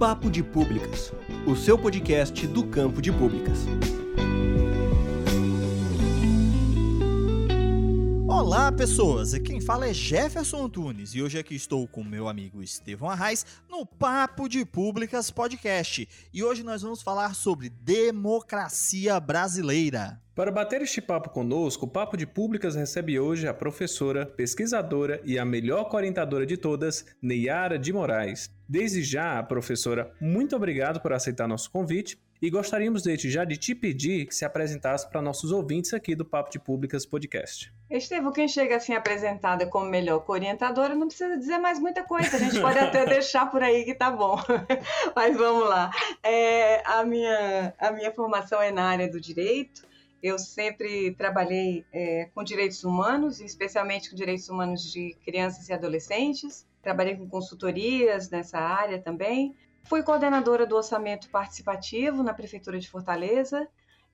Papo de Públicas, o seu podcast do campo de públicas. Olá, pessoas! Quem fala é Jefferson Antunes e hoje aqui estou com meu amigo Estevão Arraes no Papo de Públicas Podcast. E hoje nós vamos falar sobre democracia brasileira. Para bater este papo conosco, o Papo de Públicas recebe hoje a professora, pesquisadora e a melhor orientadora de todas, Neyara de Moraes. Desde já, professora, muito obrigado por aceitar nosso convite e gostaríamos desde já de te pedir que se apresentasse para nossos ouvintes aqui do Papo de Públicas Podcast. Estevam, quem chega assim apresentada como melhor orientadora não precisa dizer mais muita coisa, a gente pode até deixar por aí que tá bom. Mas vamos lá. É, a, minha, a minha formação é na área do direito, eu sempre trabalhei é, com direitos humanos, especialmente com direitos humanos de crianças e adolescentes. Trabalhei com consultorias nessa área também. Fui coordenadora do orçamento participativo na Prefeitura de Fortaleza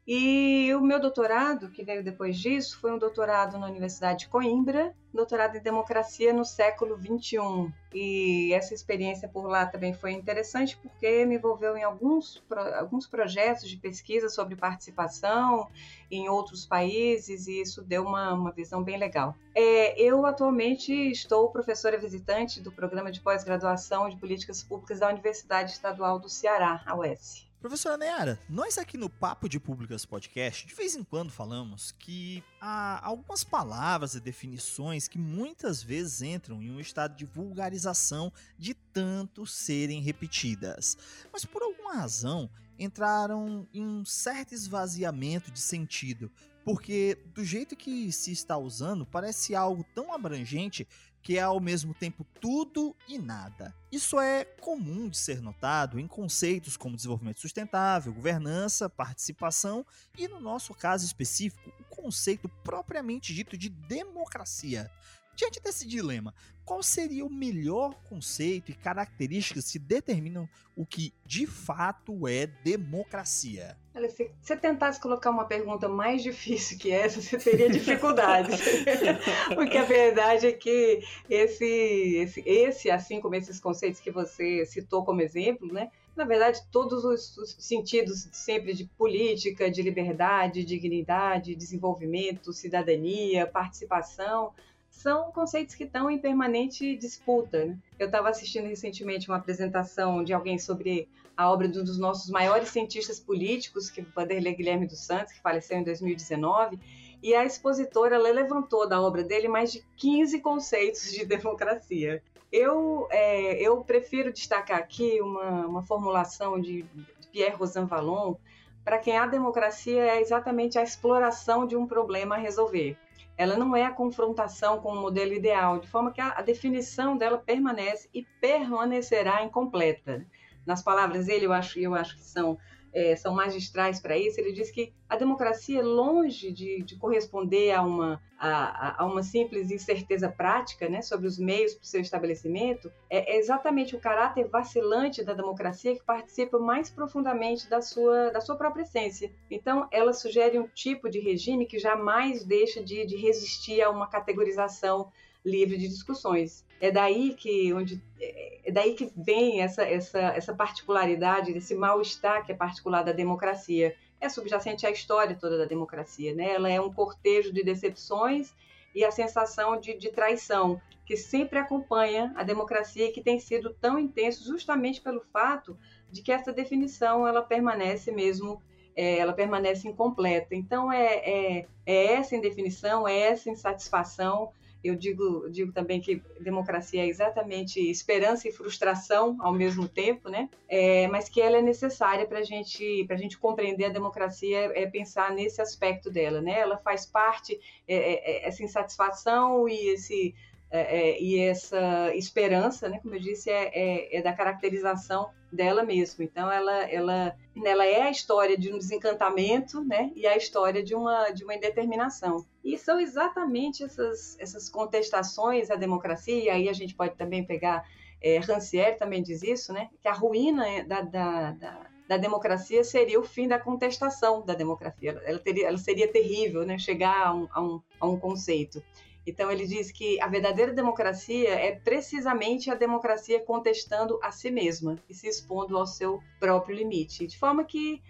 e o meu doutorado, que veio depois disso, foi um doutorado na Universidade de Coimbra, doutorado em democracia no século XXI. E essa experiência por lá também foi interessante porque me envolveu em alguns, alguns projetos de pesquisa sobre participação em outros países e isso deu uma, uma visão bem legal. É, eu atualmente estou professora visitante do programa de pós-graduação de políticas públicas da Universidade Estadual do Ceará, a UES. Professora Neara, nós aqui no Papo de Públicas Podcast, de vez em quando falamos que há algumas palavras e definições que muitas vezes entram em um estado de vulgarização de tanto serem repetidas. Mas por alguma razão entraram em um certo esvaziamento de sentido, porque do jeito que se está usando parece algo tão abrangente que é ao mesmo tempo tudo e nada. Isso é comum de ser notado em conceitos como desenvolvimento sustentável, governança, participação e, no nosso caso específico, o conceito propriamente dito de democracia. Diante desse dilema, qual seria o melhor conceito e características que determinam o que de fato é democracia? Olha, se você tentasse colocar uma pergunta mais difícil que essa, você teria dificuldades. Porque a verdade é que esse, esse, esse, assim como esses conceitos que você citou como exemplo, né? Na verdade, todos os, os sentidos sempre de política, de liberdade, dignidade, desenvolvimento, cidadania, participação, são conceitos que estão em permanente disputa. Né? Eu estava assistindo recentemente uma apresentação de alguém sobre a obra de um dos nossos maiores cientistas políticos, que é Vanderlei Guilherme dos Santos, que faleceu em 2019, e a expositora levantou da obra dele mais de 15 conceitos de democracia. Eu, é, eu prefiro destacar aqui uma, uma formulação de Pierre Rosan Vallon, para quem a democracia é exatamente a exploração de um problema a resolver ela não é a confrontação com o modelo ideal, de forma que a, a definição dela permanece e permanecerá incompleta. Nas palavras dele, eu acho, eu acho que são é, são magistrais para isso, ele diz que a democracia, longe de, de corresponder a uma, a, a, uma simples incerteza prática né, sobre os meios para o seu estabelecimento, é, é exatamente o caráter vacilante da democracia que participa mais profundamente da sua, da sua própria essência. Então, ela sugere um tipo de regime que jamais deixa de, de resistir a uma categorização livre de discussões. É daí que, onde, é daí que vem essa, essa, essa particularidade, esse mal-estar que é particular da democracia. É subjacente à história toda da democracia. Né? Ela é um cortejo de decepções e a sensação de, de traição que sempre acompanha a democracia e que tem sido tão intenso justamente pelo fato de que essa definição ela permanece mesmo é, ela permanece incompleta. Então é, é, é essa indefinição, é essa insatisfação eu digo, digo também que democracia é exatamente esperança e frustração ao mesmo tempo, né? É, mas que ela é necessária para gente, a gente compreender a democracia, é pensar nesse aspecto dela, né? Ela faz parte, é, é, é essa insatisfação e esse é, é, e essa esperança, né, como eu disse, é, é, é, da caracterização dela mesma. Então, ela, ela, ela é a história de um desencantamento, né, e a história de uma, de uma indeterminação. E são exatamente essas, essas contestações à democracia, e aí a gente pode também pegar, é, Rancière também diz isso, né, que a ruína da, da, da da democracia seria o fim da contestação da democracia. Ela, teria, ela seria terrível, né? chegar a um, a um, a um conceito. Então ele diz que a verdadeira democracia é precisamente a democracia contestando a si mesma e se expondo ao seu próprio limite. De forma que,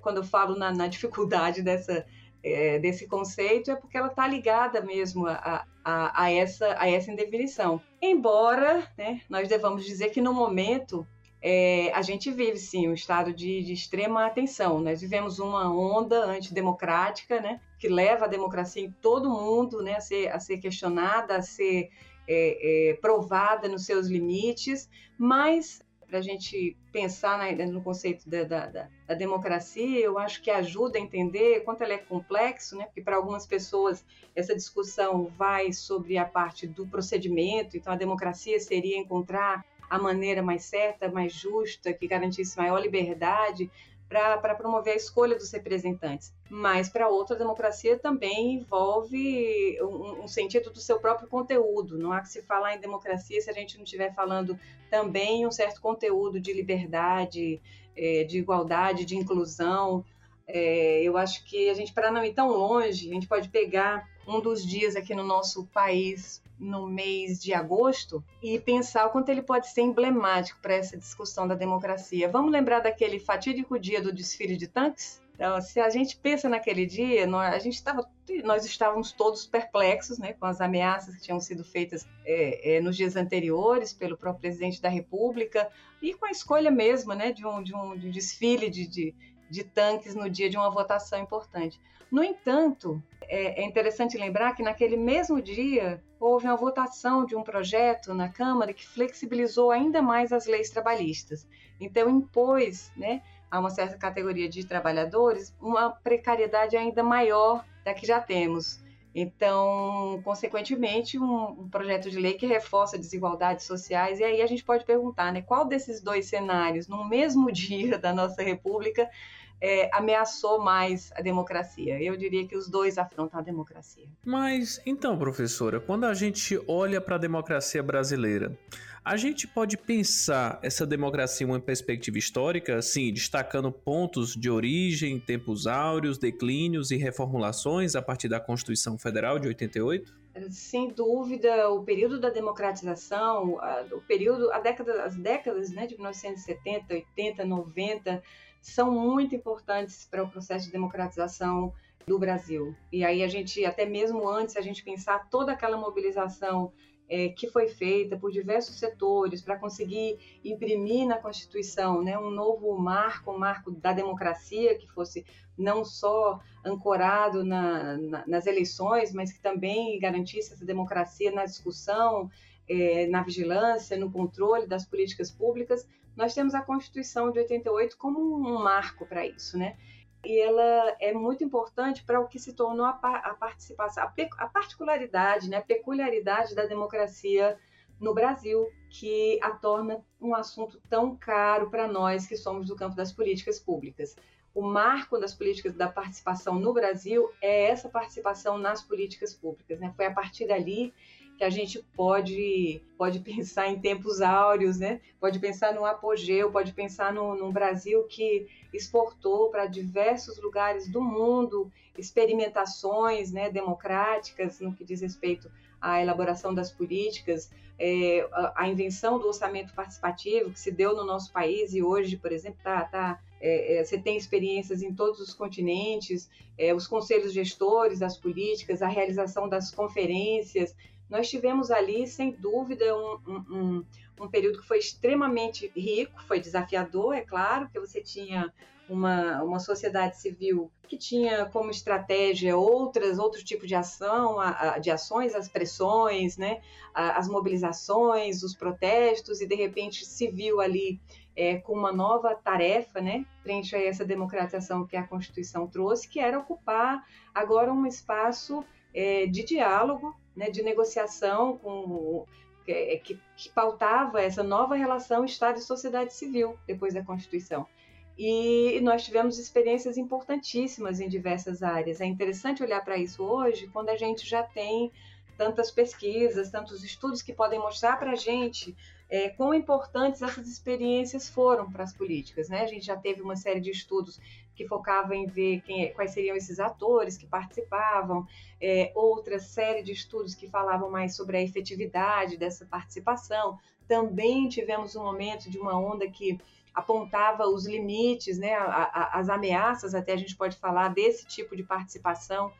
quando eu falo na, na dificuldade dessa, é, desse conceito, é porque ela está ligada mesmo a, a, a, essa, a essa indefinição. Embora né, nós devamos dizer que no momento é, a gente vive sim um estado de, de, extrema atenção. Nós vivemos uma onda antidemocrática, né, que leva a democracia em todo mundo né, a, ser, a ser questionada, a ser é, é, provada nos seus limites, mas para a gente pensar no conceito da, da, da, democracia, eu acho que ajuda a entender quanto ela é complexo, né? porque para algumas pessoas essa discussão vai sobre a parte do procedimento, então a democracia seria encontrar a maneira mais certa, mais justa, que garantisse maior liberdade para promover a escolha dos representantes. Mas para outra, a democracia também envolve um, um, sentido do seu próprio conteúdo. Não há que se falar em democracia se a gente não estiver falando também um certo conteúdo de liberdade, é, de igualdade, de inclusão. É, eu acho que a gente, para não ir tão longe, a gente pode pegar um dos dias aqui no nosso país no mês de agosto e pensar o quanto ele pode ser emblemático para essa discussão da democracia. Vamos lembrar daquele fatídico dia do desfile de tanques? Então, se a gente pensa naquele dia, nós, a gente tava, nós estávamos todos perplexos né, com as ameaças que tinham sido feitas é, é, nos dias anteriores pelo próprio presidente da República e com a escolha mesmo né, de, um, de, um, de um desfile de, de, de tanques no dia de uma votação importante. No entanto, é, é interessante lembrar que naquele mesmo dia houve uma votação de um projeto na Câmara que flexibilizou ainda mais as leis trabalhistas. Então, impôs né, a uma certa categoria de trabalhadores uma precariedade ainda maior da que já temos. Então, consequentemente, um, um, projeto de lei que reforça desigualdades sociais. E aí a gente pode perguntar, né, qual desses dois cenários, no mesmo dia da nossa República, é, ameaçou mais a democracia. Eu diria que os dois afrontam a democracia. Mas então, professora, quando a gente olha para a democracia brasileira, a gente pode pensar essa democracia em uma perspectiva histórica, assim, destacando pontos de origem, tempos áureos, declínios e reformulações a partir da Constituição Federal de 88? sem dúvida, o período da democratização, o período, a década, as décadas né, de 1970, 80, 90, são muito importantes para o processo de democratização do Brasil. E aí a gente, até mesmo antes, a gente pensar toda aquela mobilização é, que foi feita por diversos setores para conseguir imprimir na Constituição né, um novo marco, um marco da democracia, que fosse não só ancorado na, na, nas eleições, mas que também garantisse essa democracia na discussão, é, na vigilância, no controle das políticas públicas, nós temos a Constituição de 88 como um marco para isso, né? E ela é muito importante para o que se tornou a, a participação, a, particularidade, né, a peculiaridade da democracia no Brasil, que a torna um assunto tão caro para nós que somos do campo das políticas públicas. O marco das políticas da participação no Brasil é essa participação nas políticas públicas. Né? Foi a partir dali que a gente pode, pode pensar em tempos áureos, né? pode pensar no apogeu, pode pensar no, num Brasil que exportou para diversos lugares do mundo experimentações né, democráticas no que diz respeito à elaboração das políticas, é, a, a, invenção do orçamento participativo que se deu no nosso país e hoje, por exemplo, tá, tá é, é, você tem experiências em todos os continentes, é, os conselhos gestores das políticas, a realização das conferências, nós tivemos ali, sem dúvida, um, um, um, período que foi extremamente rico, foi desafiador, é claro, que você tinha uma, uma sociedade civil que tinha como estratégia outras outro tipo de ação, de ações, as pressões, né, as mobilizações, os protestos, e de repente se viu ali é, com uma nova tarefa, né, frente a essa democratização que a Constituição trouxe, que era ocupar agora um espaço é, de diálogo, né, de negociação com é, que, que, pautava essa nova relação Estado e sociedade civil depois da Constituição. E nós tivemos experiências importantíssimas em diversas áreas. É interessante olhar para isso hoje, quando a gente já tem tantas pesquisas, tantos estudos que podem mostrar para a gente é, quão importantes essas experiências foram para as políticas. Né? A gente já teve uma série de estudos que focava em ver quem, é, quais seriam esses atores que participavam, é, outra série de estudos que falavam mais sobre a efetividade dessa participação. Também tivemos um momento de uma onda que apontava os limites, né, a, a, as ameaças, até a gente pode falar desse tipo de participação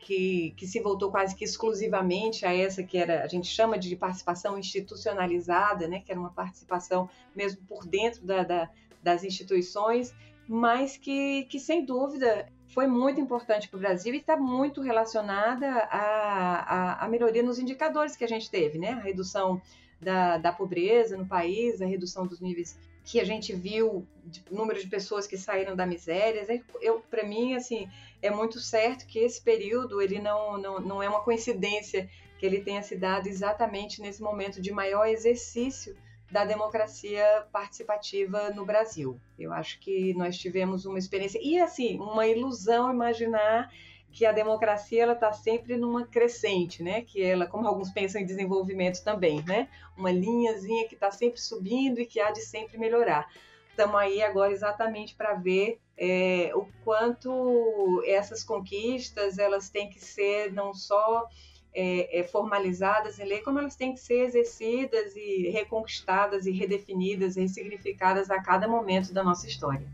que, que se voltou quase que exclusivamente a essa que era a gente chama de participação institucionalizada, né, que era uma participação mesmo por dentro da, da, das instituições, mas que, que sem dúvida foi muito importante para o Brasil e está muito relacionada à, melhoria nos indicadores que a gente teve, né? A redução da, da pobreza no país, a redução dos níveis que a gente viu, de, número de pessoas que saíram da miséria. Eu, para mim, assim, é muito certo que esse período ele não, não, não é uma coincidência que ele tenha se dado exatamente nesse momento de maior exercício da democracia participativa no Brasil. Eu acho que nós tivemos uma experiência e assim uma ilusão imaginar que a democracia ela está sempre numa crescente, né? Que ela, como alguns pensam em desenvolvimento também, né? Uma linhazinha que está sempre subindo e que há de sempre melhorar. Estamos aí agora exatamente para ver é, o quanto essas conquistas elas têm que ser não só é, é, formalizadas em lei, como elas têm que ser exercidas e reconquistadas e redefinidas, e ressignificadas a cada momento da nossa história.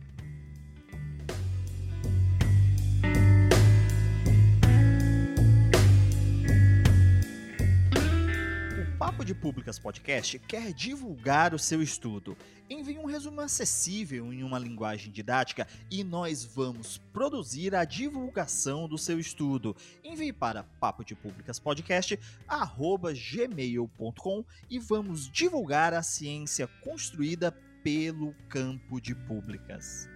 Papo de Públicas Podcast quer divulgar o seu estudo. Envie um resumo acessível em uma linguagem didática e nós vamos produzir a divulgação do seu estudo. Envie para papo de públicas podcast gmail.com e vamos divulgar a ciência construída pelo campo de públicas.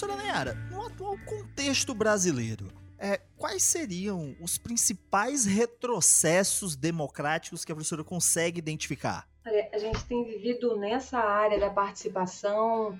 Professora Nayara, no atual contexto brasileiro, é, quais seriam os principais retrocessos democráticos que a professora consegue identificar? Olha, a gente tem vivido nessa área da participação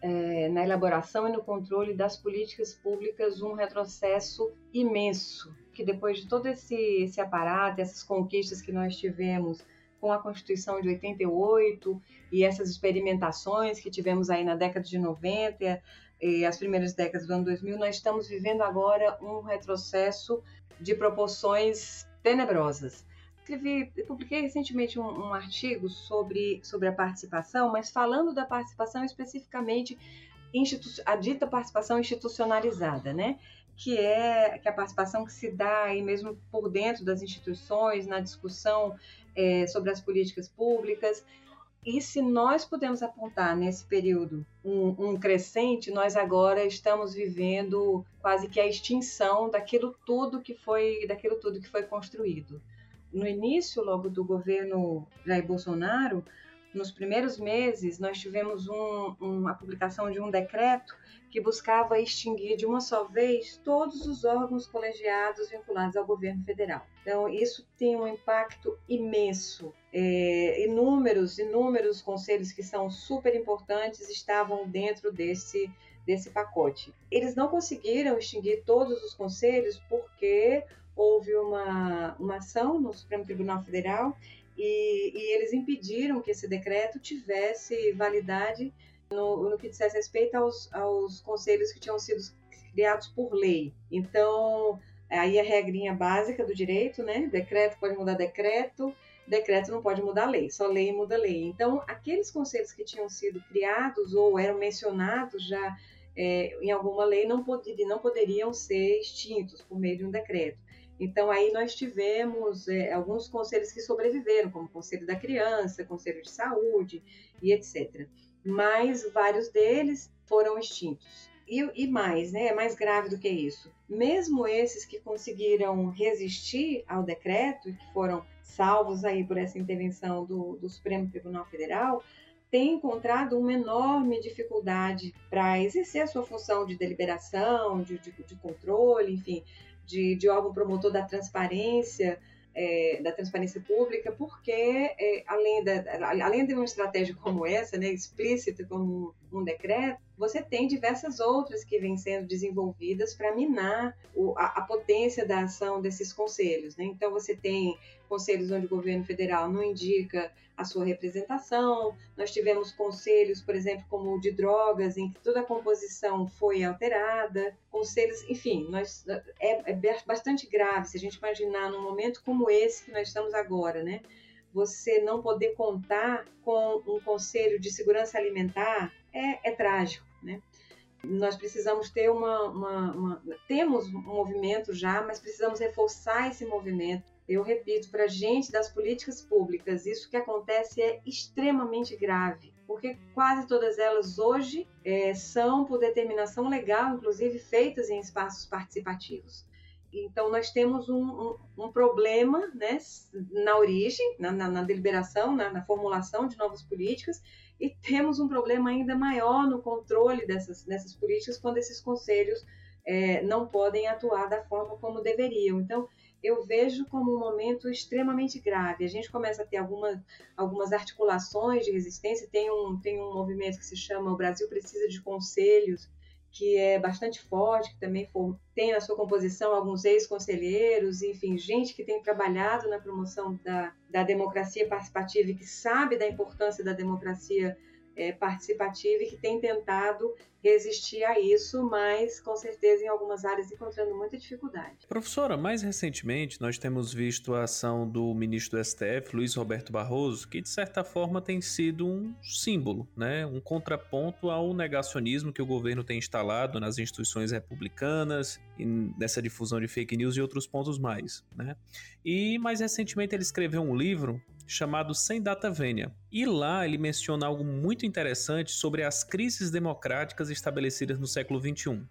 é, na elaboração e no controle das políticas públicas um retrocesso imenso, que depois de todo esse, esse aparato, essas conquistas que nós tivemos com a Constituição de 88 e essas experimentações que tivemos aí na década de 90, e as primeiras décadas do ano 2000, nós estamos vivendo agora um retrocesso de proporções tenebrosas. Escrevi, publiquei recentemente um, um artigo sobre, sobre a participação, mas falando da participação especificamente a dita participação institucionalizada, né? que é que é a participação que se dá aí mesmo por dentro das instituições, na discussão é, sobre as políticas públicas, e se nós podemos apontar nesse período um, um, crescente, nós agora estamos vivendo quase que a extinção daquilo tudo que foi, daquilo tudo que foi construído. No início, logo do governo Jair Bolsonaro, nos primeiros meses, nós tivemos um, a publicação de um decreto que buscava extinguir de uma só vez todos os órgãos colegiados vinculados ao governo federal. Então, isso tem um impacto imenso. É, inúmeros, inúmeros conselhos que são super importantes estavam dentro desse, desse pacote. Eles não conseguiram extinguir todos os conselhos porque houve uma, uma ação no Supremo Tribunal Federal e, e eles impediram que esse decreto tivesse validade no, no que dissesse respeito aos, aos conselhos que tinham sido criados por lei. Então, aí a regrinha básica do direito, né? Decreto pode mudar decreto, decreto não pode mudar lei, só lei muda lei. Então, aqueles conselhos que tinham sido criados ou eram mencionados já é, em alguma lei não, poderiam, não poderiam ser extintos por meio de um decreto. Então, aí nós tivemos é, alguns conselhos que sobreviveram, como o Conselho da Criança, Conselho de Saúde e etc. Mas vários deles foram extintos. E, e mais, né, é mais grave do que isso. Mesmo esses que conseguiram resistir ao decreto, que foram salvos aí por essa intervenção do, do Supremo Tribunal Federal, têm encontrado uma enorme dificuldade para exercer a sua função de deliberação, de, de, de controle, enfim, de, de órgão promotor da transparência é, da transparência pública, porque é, além, da, além de uma estratégia como essa, né, explícita como um decreto, você tem diversas outras que vêm sendo desenvolvidas para minar o, a, a, potência da ação desses conselhos. Né? Então, você tem conselhos onde o governo federal não indica a sua representação, nós tivemos conselhos, por exemplo, como o de drogas, em que toda a composição foi alterada, conselhos, enfim, nós, é, é bastante grave se a gente imaginar num momento como esse que nós estamos agora, né? Você não poder contar com um conselho de segurança alimentar é, é trágico, né? Nós precisamos ter uma, uma, uma, Temos um movimento já, mas precisamos reforçar esse movimento. Eu repito, para gente das políticas públicas, isso que acontece é extremamente grave, porque quase todas elas hoje é, são por determinação legal, inclusive feitas em espaços participativos. Então, nós temos um, um, um problema né, na origem, na, na, na deliberação, na, na, formulação de novas políticas, e temos um problema ainda maior no controle dessas, dessas políticas quando esses conselhos é, não podem atuar da forma como deveriam. Então, eu vejo como um momento extremamente grave. A gente começa a ter algumas, algumas articulações de resistência, tem um, tem um movimento que se chama O Brasil Precisa de Conselhos, que é bastante forte, que também for, tem na sua composição alguns ex-conselheiros, enfim, gente que tem trabalhado na promoção da, da democracia participativa e que sabe da importância da democracia é, participativa e que tem tentado resistir a isso, mas com certeza em algumas áreas encontrando muita dificuldade. Professora, mais recentemente nós temos visto a ação do ministro do STF, Luiz Roberto Barroso, que de certa forma tem sido um símbolo, né? um contraponto ao negacionismo que o governo tem instalado nas instituições republicanas, nessa difusão de fake news e outros pontos mais. Né? E mais recentemente ele escreveu um livro chamado Sem Data Vênia. E lá ele menciona algo muito interessante sobre as crises democráticas estabelecidas no século XXI.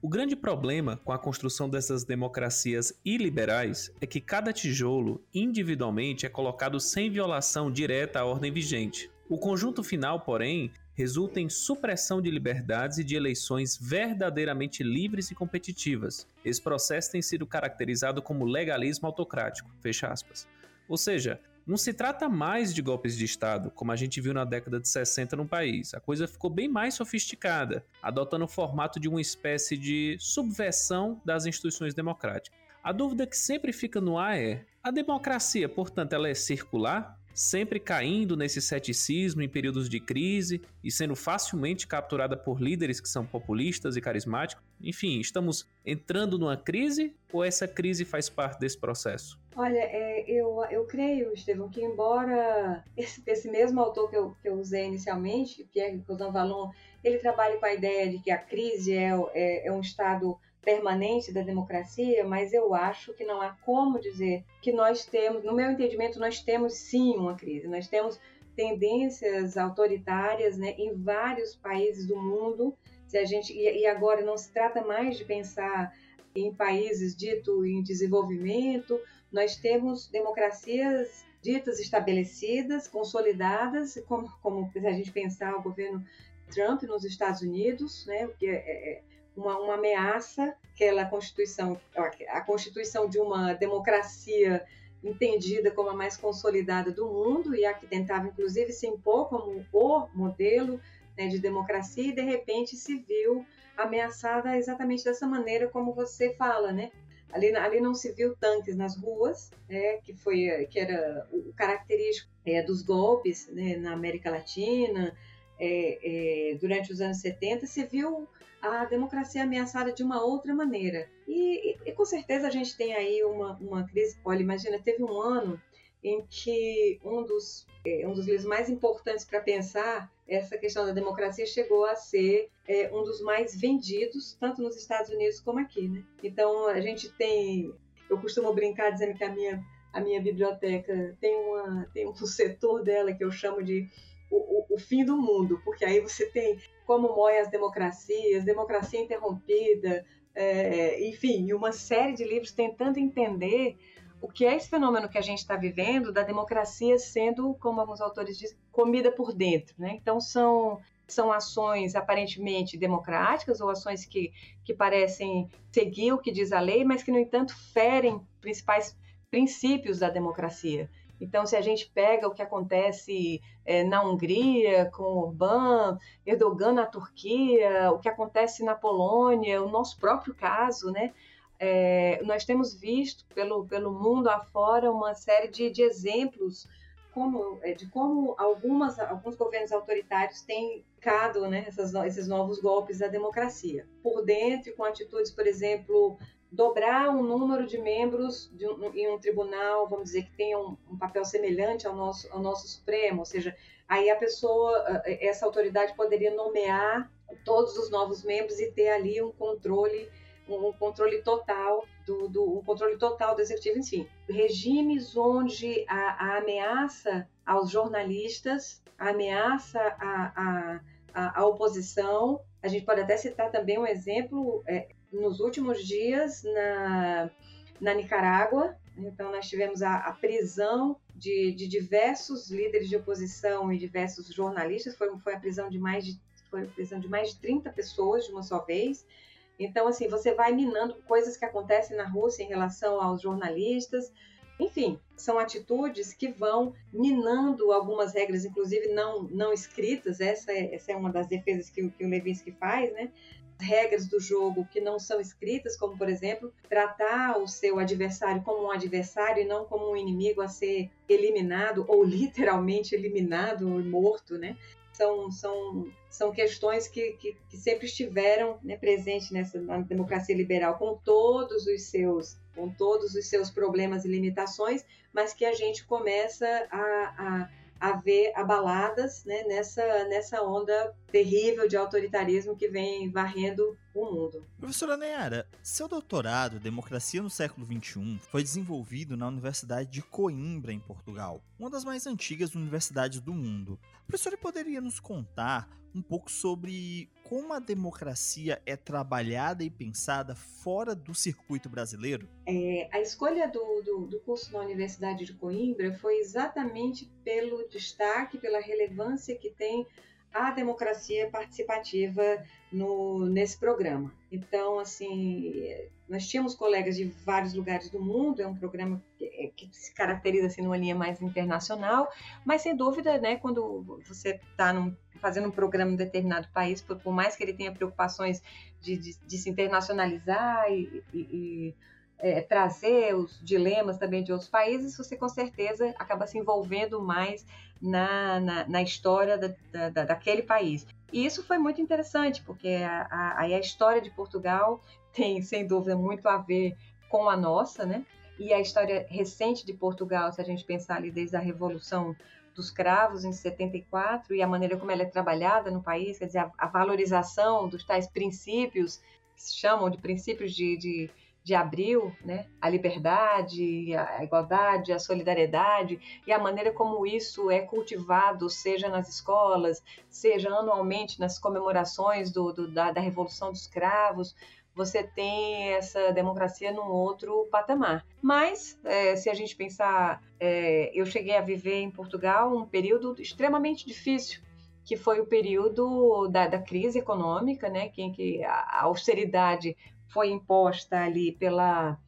O grande problema com a construção dessas democracias iliberais é que cada tijolo, individualmente, é colocado sem violação direta à ordem vigente. O conjunto final, porém, resulta em supressão de liberdades e de eleições verdadeiramente livres e competitivas. Esse processo tem sido caracterizado como legalismo autocrático. Fecha aspas. Ou seja, não se trata mais de golpes de Estado, como a gente viu na década de 60 no país. A coisa ficou bem mais sofisticada, adotando o formato de uma espécie de subversão das instituições democráticas. A dúvida que sempre fica no ar é: a democracia, portanto, ela é circular? Sempre caindo nesse ceticismo em períodos de crise e sendo facilmente capturada por líderes que são populistas e carismáticos. Enfim, estamos entrando numa crise ou essa crise faz parte desse processo? Olha, é, eu, eu creio, Estevão, que embora esse, esse mesmo autor que eu, que eu usei inicialmente, Pierre Cousin Vallon, ele trabalhe com a ideia de que a crise é, é, é um estado permanente da democracia, mas eu acho que não há como dizer que nós temos, no meu entendimento, nós temos sim uma crise. Nós temos tendências autoritárias né, em vários países do mundo. Se a gente, e, agora não se trata mais de pensar em países dito em desenvolvimento, nós temos democracias ditas estabelecidas, consolidadas, como, como se a gente pensar o governo Trump nos Estados Unidos, né, o que é, é uma, uma ameaça aquela Constituição, a Constituição de uma democracia entendida como a mais consolidada do mundo e a que tentava inclusive se impor como o modelo né, de democracia e de repente se viu ameaçada exatamente dessa maneira como você fala, né? Ali, ali não se viu tanques nas ruas, né, que foi que era o característico é, dos golpes né, na América Latina é, é, durante os anos 70, se viu a democracia ameaçada de uma outra maneira. E, e, e com certeza a gente tem aí uma, uma crise. Olha, imagina, teve um ano em que um dos, é, um dos livros mais importantes para pensar essa questão da democracia chegou a ser é, um dos mais vendidos, tanto nos Estados Unidos como aqui. Né? Então a gente tem. Eu costumo brincar dizendo que a minha, a minha biblioteca tem, uma, tem um setor dela que eu chamo de o, o, o fim do mundo, porque aí você tem como moem as democracias, democracia interrompida, é, enfim, uma série de livros tentando entender o que é esse fenômeno que a gente está vivendo da democracia sendo, como alguns autores dizem, comida por dentro. Né? Então, são, são ações aparentemente democráticas ou ações que, que parecem seguir o que diz a lei, mas que, no entanto, ferem principais princípios da democracia. Então, se a gente pega o que acontece é, na Hungria com Orbán, Erdogan na Turquia, o que acontece na Polônia, o nosso próprio caso, né? É, nós temos visto pelo, pelo mundo afora uma série de, de exemplos como, é, de como algumas, alguns governos autoritários têm ficado né, essas, esses novos golpes da democracia. Por dentro, com atitudes, por exemplo, dobrar um número de membros de um, em um tribunal, vamos dizer, que tenha um, um, papel semelhante ao nosso, ao nosso Supremo, ou seja, aí a pessoa, essa autoridade poderia nomear todos os novos membros e ter ali um controle, um controle total do, do um controle total do executivo, enfim, regimes onde a, a ameaça aos jornalistas, a ameaça à, à, oposição, a gente pode até citar também um exemplo é, nos últimos dias na, na Nicarágua. Então, nós tivemos a, a prisão de, de, diversos líderes de oposição e diversos jornalistas. Foi, foi a prisão de mais de foi a prisão de mais de 30 pessoas de uma só vez. Então, assim, você vai minando coisas que acontecem na Rússia em relação aos jornalistas. Enfim, são atitudes que vão minando algumas regras, inclusive não, não escritas. Essa é, essa é uma das defesas que, que o Levinsky faz, né? regras do jogo que não são escritas, como por exemplo, tratar o seu adversário como um adversário e não como um inimigo a ser eliminado ou literalmente eliminado ou morto, né? São, são, são questões que, que, que sempre estiveram né, presentes nessa na democracia liberal, com todos os seus com todos os seus problemas e limitações, mas que a gente começa a, a a ver abaladas né, nessa, nessa onda terrível de autoritarismo que vem varrendo o mundo. Professora Neyara, seu doutorado, Democracia no Século XXI, foi desenvolvido na Universidade de Coimbra, em Portugal, uma das mais antigas universidades do mundo. A professora poderia nos contar um pouco sobre como a democracia é trabalhada e pensada fora do circuito brasileiro? É, a escolha do, do, do, curso na Universidade de Coimbra foi exatamente pelo destaque, pela relevância que tem a democracia participativa no, nesse programa. Então, assim, nós tínhamos colegas de vários lugares do mundo, é um programa que, que se caracteriza assim, numa linha mais internacional, mas sem dúvida, né, quando você está fazendo um programa em determinado país, por, por, mais que ele tenha preocupações de, de, de se internacionalizar e, e, e é, trazer os dilemas também de outros países, você com certeza acaba se envolvendo mais na, na, na história da, da, daquele país. E isso foi muito interessante, porque a, a história de Portugal tem, sem dúvida, muito a ver com a nossa, né? E a história recente de Portugal, se a gente pensar ali desde a Revolução dos Cravos em 74 e a maneira como ela é trabalhada no país, quer dizer, a, a valorização dos tais princípios, que se chamam de princípios de, de de abril, né? a liberdade, a igualdade, a solidariedade e a maneira como isso é cultivado, seja nas escolas, seja anualmente nas comemorações do, do da, da Revolução dos Cravos, você tem essa democracia num outro patamar. Mas, é, se a gente pensar, é, eu cheguei a viver em Portugal um período extremamente difícil, que foi o período da, da crise econômica, né, em que a austeridade foi imposta ali pela,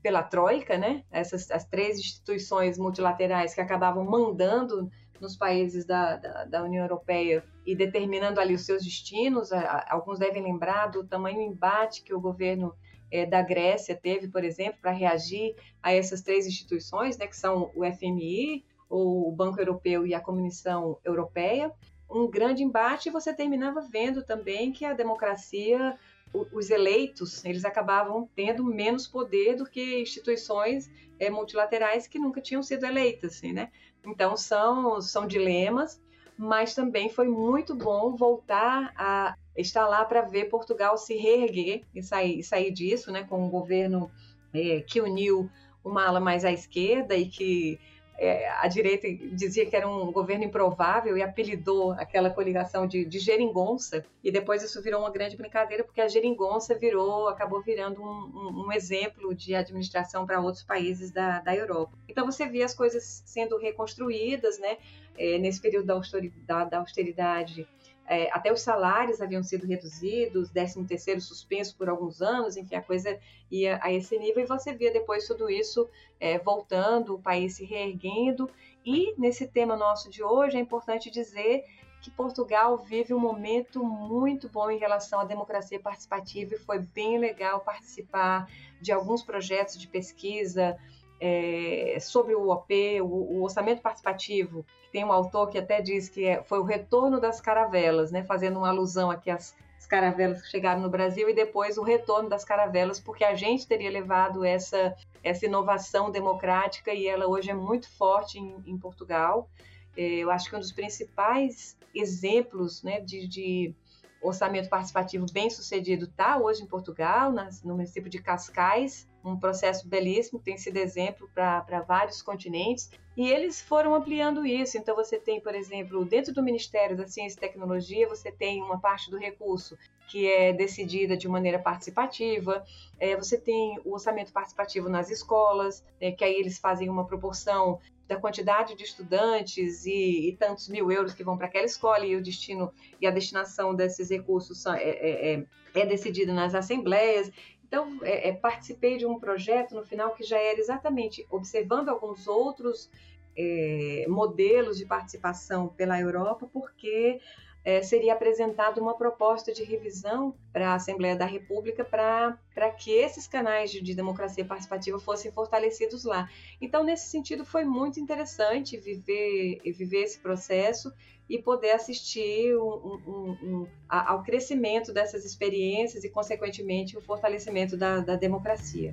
pela Troika, né? Essas as três instituições multilaterais que acabavam mandando nos países da, da, da, União Europeia e determinando ali os seus destinos. Alguns devem lembrar do tamanho embate que o governo é, da Grécia teve, por exemplo, para reagir a essas três instituições, né, que são o FMI, o Banco Europeu e a Comissão Europeia. Um grande embate e você terminava vendo também que a democracia os eleitos eles acabavam tendo menos poder do que instituições é, multilaterais que nunca tinham sido eleitas, assim, né? Então são são dilemas, mas também foi muito bom voltar a estar lá para ver Portugal se reerguer e sair, sair disso, né? Com um governo é, que uniu uma ala mais à esquerda e que é, a direita dizia que era um governo improvável e apelidou aquela coligação de, de geringonça, e depois isso virou uma grande brincadeira, porque a geringonça virou, acabou virando um, um, um exemplo de administração para outros países da, da Europa. Então você via as coisas sendo reconstruídas, né? é, nesse período da austeridade, da austeridade é, até os salários haviam sido reduzidos, 13 terceiro suspenso por alguns anos, enfim, a coisa ia a esse nível, e você via depois tudo isso é, voltando, o país se reerguendo, e nesse tema nosso de hoje é importante dizer que Portugal vive um momento muito bom em relação à democracia participativa e foi bem legal participar de alguns projetos de pesquisa é, sobre o OP, o, o orçamento participativo tem um autor que até diz que é, foi o retorno das caravelas, né, fazendo uma alusão aqui às, às caravelas que chegaram no Brasil e depois o retorno das caravelas, porque a gente teria levado essa, essa inovação democrática e ela hoje é muito forte em, em Portugal. É, eu acho que um dos principais exemplos né, de, de orçamento participativo bem sucedido está hoje em Portugal, nas, no município de Cascais, um processo belíssimo, tem sido exemplo para vários continentes, e eles foram ampliando isso. Então, você tem, por exemplo, dentro do Ministério da Ciência e Tecnologia, você tem uma parte do recurso que é decidida de maneira participativa, é, você tem o orçamento participativo nas escolas, é, que aí eles fazem uma proporção da quantidade de estudantes e, e tantos mil euros que vão para aquela escola e o destino e a destinação desses recursos é, é, é, é decidida nas assembleias. Então, é, é, participei de um projeto no final que já era exatamente observando alguns outros é, modelos de participação pela Europa, porque é, seria apresentada uma proposta de revisão para a Assembleia da República para que esses canais de, de, democracia participativa fossem fortalecidos lá. Então, nesse sentido, foi muito interessante viver, viver esse processo e poder assistir um, um, um, ao crescimento dessas experiências e, consequentemente, o fortalecimento da, da democracia.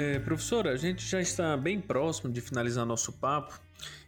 É, professora, a gente já está bem próximo de finalizar nosso papo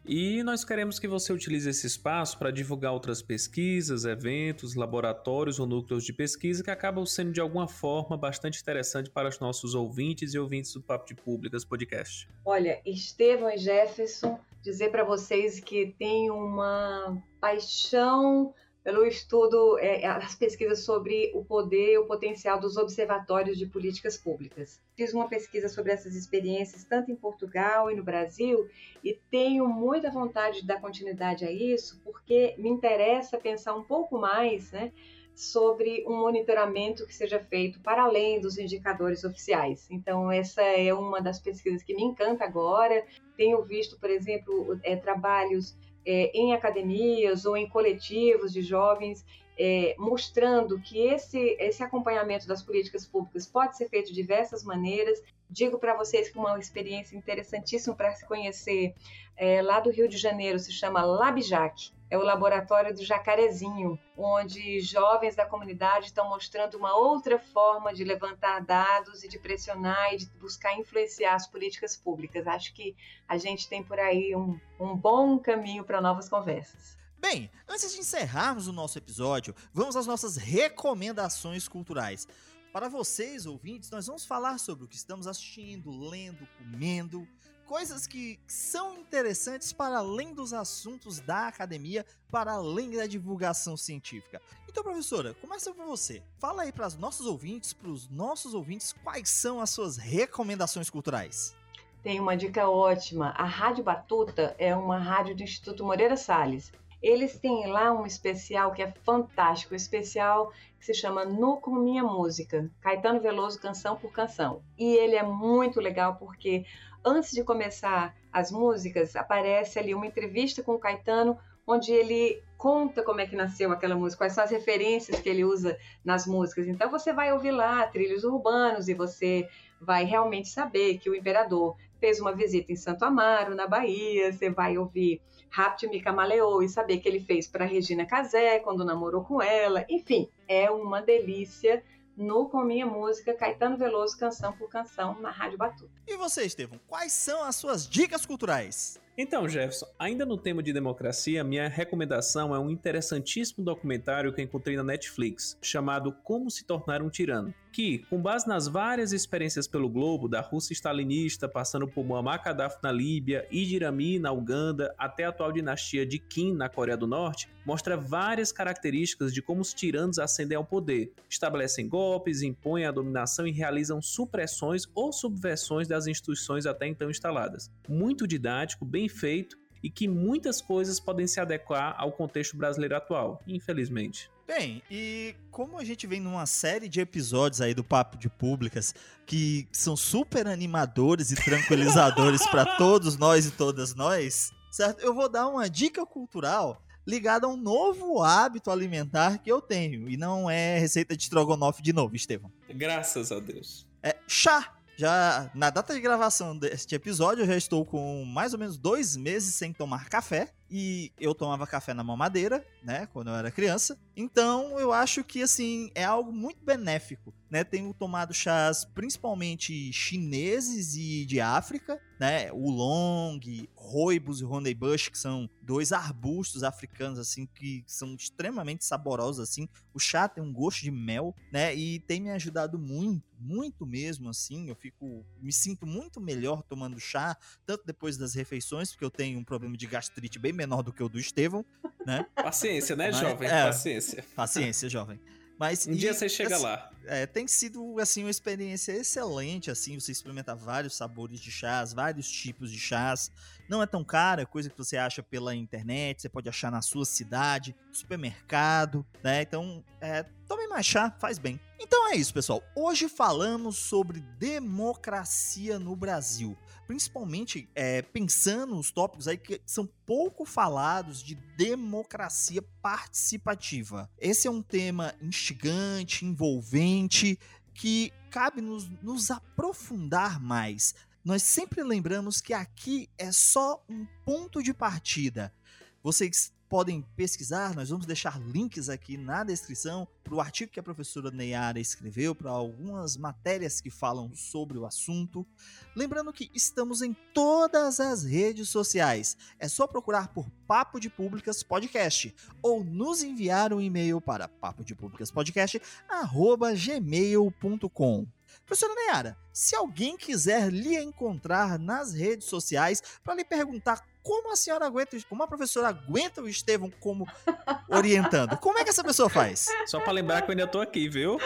e nós queremos que você utilize esse espaço para divulgar outras pesquisas, eventos, laboratórios ou núcleos de pesquisa que acabam sendo de alguma forma bastante interessante para os nossos ouvintes e ouvintes do Papo de Públicas podcast. Olha, Estevão e Jefferson, dizer para vocês que tem uma paixão pelo estudo, é, as pesquisas sobre o poder e o potencial dos observatórios de políticas públicas. Fiz uma pesquisa sobre essas experiências tanto em Portugal e no Brasil e tenho muita vontade de dar continuidade a isso porque me interessa pensar um pouco mais, né, sobre um monitoramento que seja feito para além dos indicadores oficiais. Então, essa é uma das pesquisas que me encanta agora. Tenho visto, por exemplo, é, trabalhos é, em academias ou em coletivos de jovens, é, mostrando que esse, esse acompanhamento das políticas públicas pode ser feito de diversas maneiras. Digo para vocês que uma experiência interessantíssima para se conhecer é, lá do Rio de Janeiro se chama LabJac é o laboratório do Jacarezinho, onde jovens da comunidade estão mostrando uma outra forma de levantar dados e de pressionar e de buscar influenciar as políticas públicas. Acho que a gente tem por aí um, um bom caminho para novas conversas. Bem, antes de encerrarmos o nosso episódio, vamos às nossas recomendações culturais. Para vocês, ouvintes, nós vamos falar sobre o que estamos assistindo, lendo, comendo coisas que são interessantes para além dos assuntos da academia, para além da divulgação científica. Então, professora, começa por você. Fala aí para os nossos ouvintes, para os nossos ouvintes, quais são as suas recomendações culturais. Tem uma dica ótima. A Rádio Batuta é uma rádio do Instituto Moreira Salles. Eles têm lá um especial que é fantástico, um especial que se chama No Com Minha Música, Caetano Veloso canção por canção. E ele é muito legal porque antes de começar as músicas, aparece ali uma entrevista com o Caetano, onde ele conta como é que nasceu aquela música, quais são as referências que ele usa nas músicas. Então você vai ouvir lá trilhos urbanos e você vai realmente saber que o imperador fez uma visita em Santo Amaro, na Bahia, você vai ouvir Rápido Me Camaleou e saber que ele fez para Regina Casé quando namorou com ela. Enfim, é uma delícia no Com Minha Música, Caetano Veloso, canção por canção, na Rádio Batuta. E você, Estevão, quais são as suas dicas culturais? Então, Jefferson, ainda no tema de democracia, minha recomendação é um interessantíssimo documentário que encontrei na Netflix, chamado Como se tornar um tirano, que, com base nas várias experiências pelo globo, da Rússia stalinista, passando por Muammar Gaddafi na Líbia, Idi Amin na Uganda, até a atual dinastia de Kim na Coreia do Norte, mostra várias características de como os tiranos ascendem ao poder, estabelecem golpes, impõem a dominação e realizam supressões ou subversões das instituições até então instaladas. Muito didático, bem feito e que muitas coisas podem se adequar ao contexto brasileiro atual, infelizmente. Bem, e como a gente vem numa série de episódios aí do Papo de Públicas que são super animadores e tranquilizadores para todos nós e todas nós, certo? Eu vou dar uma dica cultural ligada a um novo hábito alimentar que eu tenho e não é receita de estrogonofe de novo, Estevão. Graças a Deus. É chá. Já na data de gravação deste episódio, eu já estou com mais ou menos dois meses sem tomar café. E eu tomava café na mamadeira, né, quando eu era criança. Então, eu acho que assim é algo muito benéfico, né? Tenho tomado chás principalmente chineses e de África, né? O long, roibos e honeybush, que são dois arbustos africanos assim que são extremamente saborosos assim. O chá tem um gosto de mel, né? E tem me ajudado muito, muito mesmo assim. Eu fico me sinto muito melhor tomando chá, tanto depois das refeições, porque eu tenho um problema de gastrite bem menor do que o do Estevão, né? Paciência, né, Mas, jovem? É, paciência. Paciência, jovem. Mas, um e, dia você chega assim, lá. É, tem sido assim uma experiência excelente, assim, você experimenta vários sabores de chás, vários tipos de chás. Não é tão caro, é coisa que você acha pela internet, você pode achar na sua cidade, supermercado, né? Então, é, tome mais chá, faz bem. Então é isso, pessoal. Hoje falamos sobre democracia no Brasil. Principalmente é, pensando nos tópicos aí que são pouco falados de democracia participativa. Esse é um tema instigante, envolvente, que cabe nos, nos aprofundar mais nós sempre lembramos que aqui é só um ponto de partida. Vocês podem pesquisar, nós vamos deixar links aqui na descrição para o artigo que a professora Neyara escreveu, para algumas matérias que falam sobre o assunto. Lembrando que estamos em todas as redes sociais. É só procurar por Papo de Públicas Podcast ou nos enviar um e-mail para papo de públicas podcast gmail.com. Professora Neyara, se alguém quiser lhe encontrar nas redes sociais para lhe perguntar como a senhora aguenta, como a professora aguenta o Estevão como orientando, como é que essa pessoa faz? Só para lembrar que eu ainda estou aqui, viu?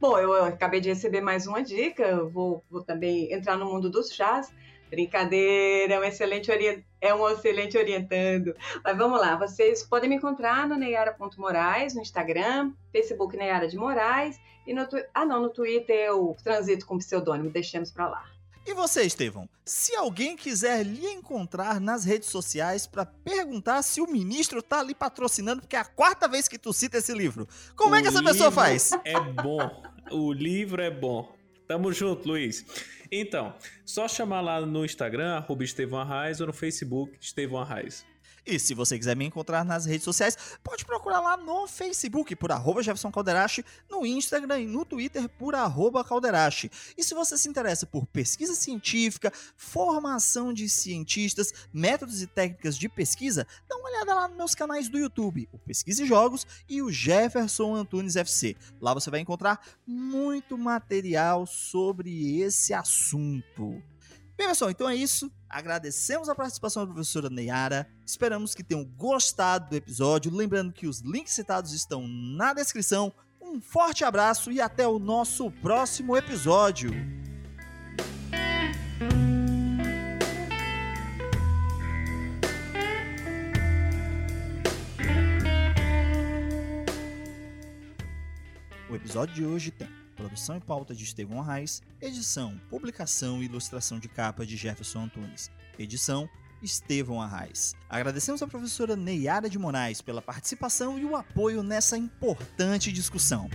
Bom, eu, eu, acabei de receber mais uma dica, eu vou, vou também entrar no mundo dos chás. Brincadeira, é um excelente, orient... é um excelente orientando. Mas vamos lá, vocês podem me encontrar no neyara.moraes, no Instagram, Facebook Neyara de Moraes, e no, ah não, no Twitter eu transito com pseudônimo, deixemos para lá. E você, Estevão? Se alguém quiser lhe encontrar nas redes sociais para perguntar se o ministro tá ali patrocinando, porque é a quarta vez que tu cita esse livro, como o é que essa pessoa faz? É bom. O livro é bom. Tamo junto, Luiz. Então, só chamar lá no Instagram, arroba Estevão Arraes, ou no Facebook, Estevão Arraes. E se você quiser me encontrar nas redes sociais, pode procurar lá no Facebook por arroba Jefferson Calderache, no Instagram e no Twitter por arroba Calderache. E se você se interessa por pesquisa científica, formação de cientistas, métodos e técnicas de pesquisa, dá uma olhada lá nos meus canais do YouTube, o Pesquisa e Jogos e o Jefferson Antunes FC. Lá você vai encontrar muito material sobre esse assunto. Bem, pessoal, então é isso. Agradecemos a participação da professora Neyara. Esperamos que tenham gostado do episódio. Lembrando que os links citados estão na descrição. Um forte abraço e até o nosso próximo episódio. O episódio de hoje tem Produção e pauta de Estevão Arraes. Edição, publicação e ilustração de capa de Jefferson Antunes. Edição, Estevão Arraes. Agradecemos à professora Neyara de Moraes pela participação e o apoio nessa importante discussão.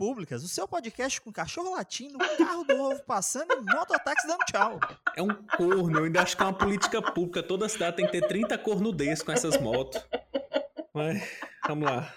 Públicas, o seu podcast com cachorro latindo, carro do ovo passando e mototáxi dando tchau. É um corno, eu ainda acho que é uma política pública. Toda cidade tem que ter 30 corno desse com essas motos. Mas, vamos lá.